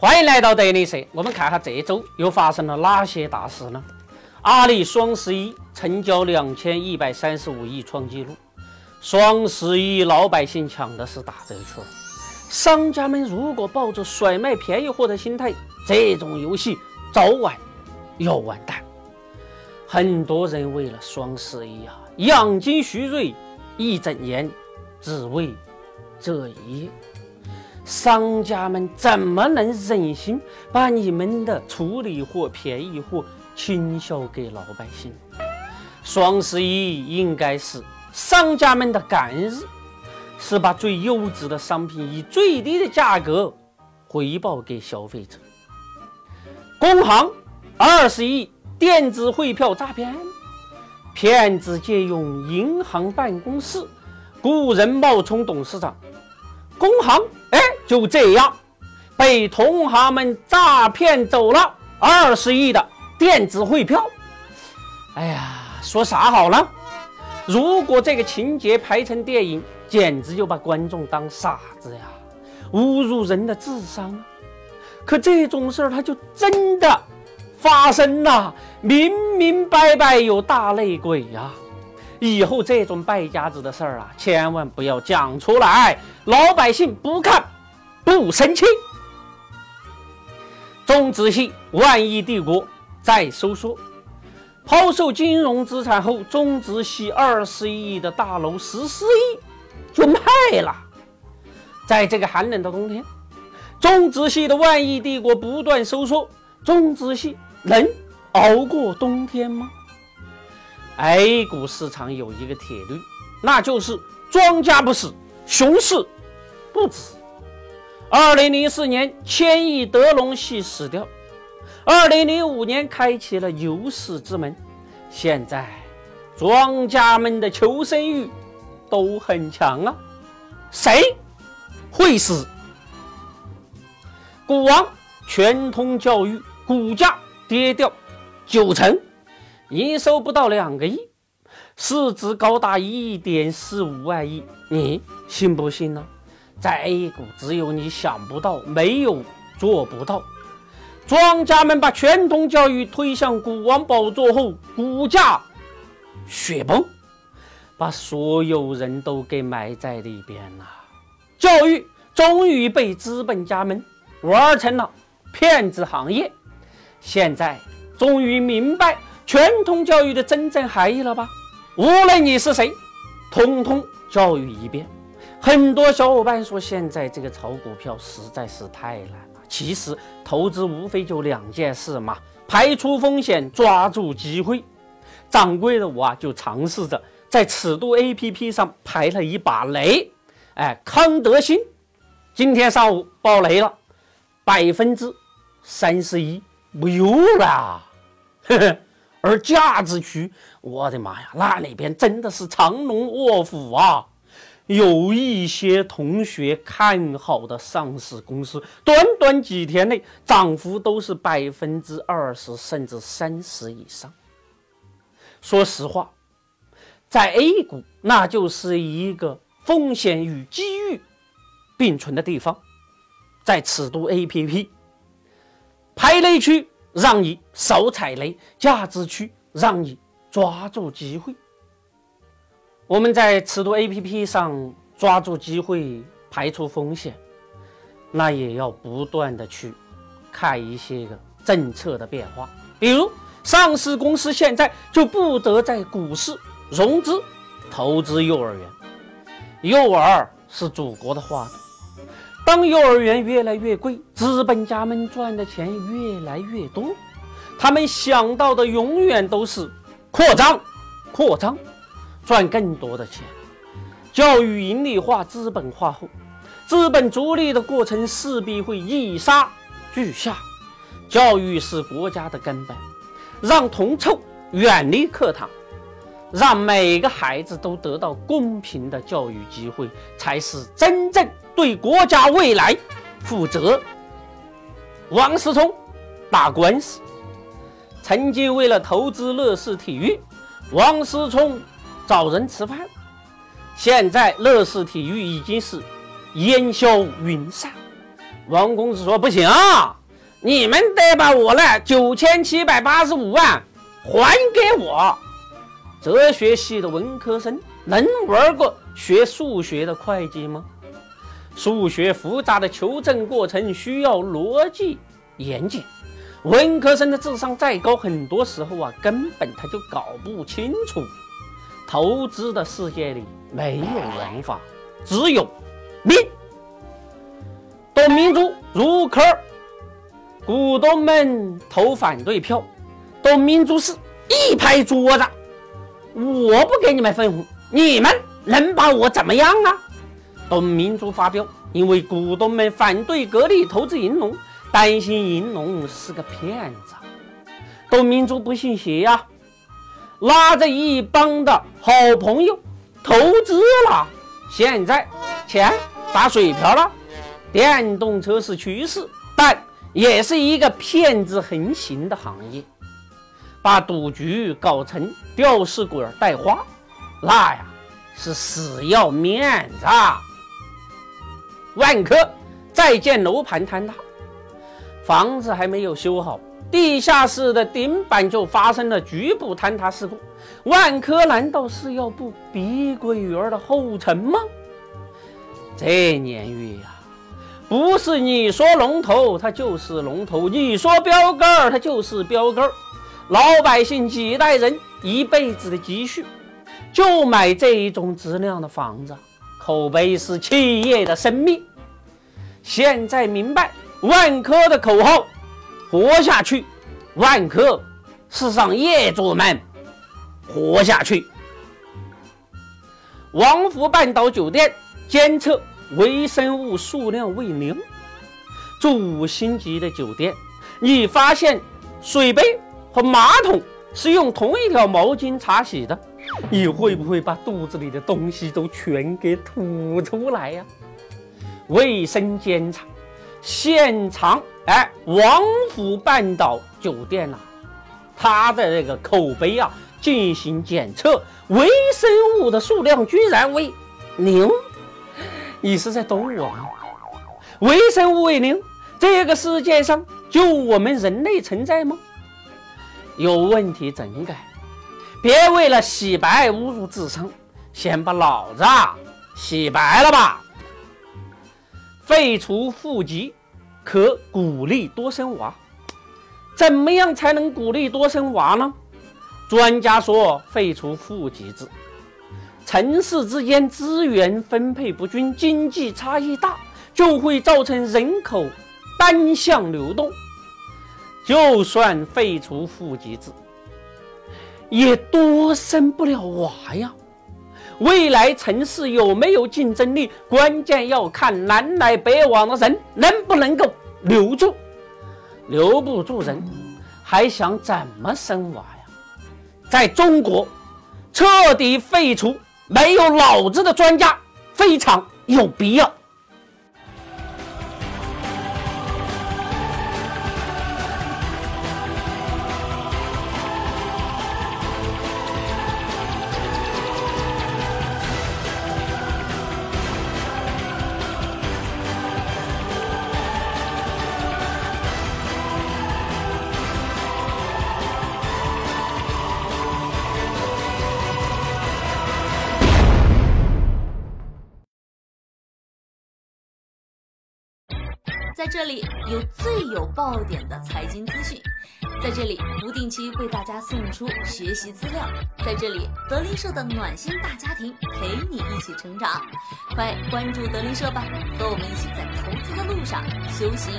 欢迎来到德力社，我们看下这周又发生了哪些大事呢？阿里双十一成交两千一百三十五亿创纪录，双十一老百姓抢的是打折券，商家们如果抱着甩卖便宜货的心态，这种游戏早晚要完蛋。很多人为了双十一啊，养精蓄锐一整年，只为这一夜。商家们怎么能忍心把你们的处理货、便宜货倾销给老百姓？双十一应该是商家们的感恩日，是把最优质的商品以最低的价格回报给消费者。工行二十亿电子汇票诈骗，骗子借用银行办公室雇人冒充董事长，工行。就这样，被同行们诈骗走了二十亿的电子汇票。哎呀，说啥好呢？如果这个情节拍成电影，简直就把观众当傻子呀，侮辱人的智商啊！可这种事儿，它就真的发生了，明明白白有大内鬼呀！以后这种败家子的事儿啊，千万不要讲出来，老百姓不看。不生气。中资系万亿帝国在收缩，抛售金融资产后，中资系二十亿的大楼十四亿就卖了。在这个寒冷的冬天，中资系的万亿帝国不断收缩，中资系能熬过冬天吗？A 股市场有一个铁律，那就是庄家不死，熊市不止。二零零四年，千亿德隆系死掉；二零零五年，开启了牛市之门。现在，庄家们的求生欲都很强啊！谁会死？股王全通教育股价跌掉九成，营收不到两个亿，市值高达一点四五万亿，你信不信呢？在 A 股，只有你想不到，没有做不到。庄家们把全通教育推向股王宝座后，股价雪崩，把所有人都给埋在里边了。教育终于被资本家们玩成了骗子行业。现在终于明白全通教育的真正含义了吧？无论你是谁，通通教育一遍。很多小伙伴说，现在这个炒股票实在是太难了。其实投资无非就两件事嘛：排除风险，抓住机会。掌柜的我啊，就尝试着在尺度 APP 上排了一把雷。哎，康德新今天上午爆雷了，百分之三十一没有了。呵 呵而价值区，我的妈呀，那里边真的是藏龙卧虎啊！有一些同学看好的上市公司，短短几天内涨幅都是百分之二十甚至三十以上。说实话，在 A 股那就是一个风险与机遇并存的地方，在尺度 APP 排雷区让你少踩雷，价值区让你抓住机会。我们在尺度 APP 上抓住机会，排除风险，那也要不断的去看一些个政策的变化。比如，上市公司现在就不得在股市融资投资幼儿园。幼儿是祖国的花朵，当幼儿园越来越贵，资本家们赚的钱越来越多，他们想到的永远都是扩张，扩张。赚更多的钱，教育盈利化、资本化后，资本逐利的过程势必会一杀俱下。教育是国家的根本，让铜臭远离课堂，让每个孩子都得到公平的教育机会，才是真正对国家未来负责。王思聪打官司，曾经为了投资乐视体育，王思聪。找人吃饭，现在乐视体育已经是烟消云散。王公子说：“不行，你们得把我那九千七百八十五万还给我。”哲学系的文科生能玩过学数学的会计吗？数学复杂的求证过程需要逻辑严谨，文科生的智商再高，很多时候啊，根本他就搞不清楚。投资的世界里没有文法，只有命。董明珠入坑，股东们投反对票，董明珠是一拍桌子：“我不给你们分红，你们能把我怎么样啊？”董明珠发飙，因为股东们反对格力投资银龙，担心银龙是个骗子。董明珠不信邪呀，拉着一帮的好朋友投资了，现在钱打水漂了。电动车是趋势，但也是一个骗子横行的行业。把赌局搞成吊死鬼带花，那呀是死要面子。万科在建楼盘坍塌，房子还没有修好，地下室的顶板就发生了局部坍塌事故。万科难道是要步碧桂园的后尘吗？这年月呀！不是你说龙头，它就是龙头；你说标杆儿，它就是标杆儿。老百姓几代人一辈子的积蓄，就买这一种质量的房子。口碑是企业的生命。现在明白万科的口号：活下去。万科是让业主们活下去。王府半岛酒店监测。微生物数量为零，住五星级的酒店，你发现水杯和马桶是用同一条毛巾擦洗的，你会不会把肚子里的东西都全给吐出来呀？卫生监察现场，哎，王府半岛酒店呐，它的这个口碑啊，进行检测，微生物的数量居然为零。你是在逗我吗？微生物为零，这个世界上就我们人类存在吗？有问题整改，别为了洗白侮辱智商，先把脑子洗白了吧。废除户籍可鼓励多生娃，怎么样才能鼓励多生娃呢？专家说，废除户籍制。城市之间资源分配不均，经济差异大，就会造成人口单向流动。就算废除户籍制，也多生不了娃呀。未来城市有没有竞争力，关键要看南来北往的人能不能够留住。留不住人，还想怎么生娃呀？在中国，彻底废除。没有脑子的专家非常有必要。在这里有最有爆点的财经资讯，在这里不定期为大家送出学习资料，在这里德林社的暖心大家庭陪你一起成长，快关注德林社吧，和我们一起在投资的路上修行。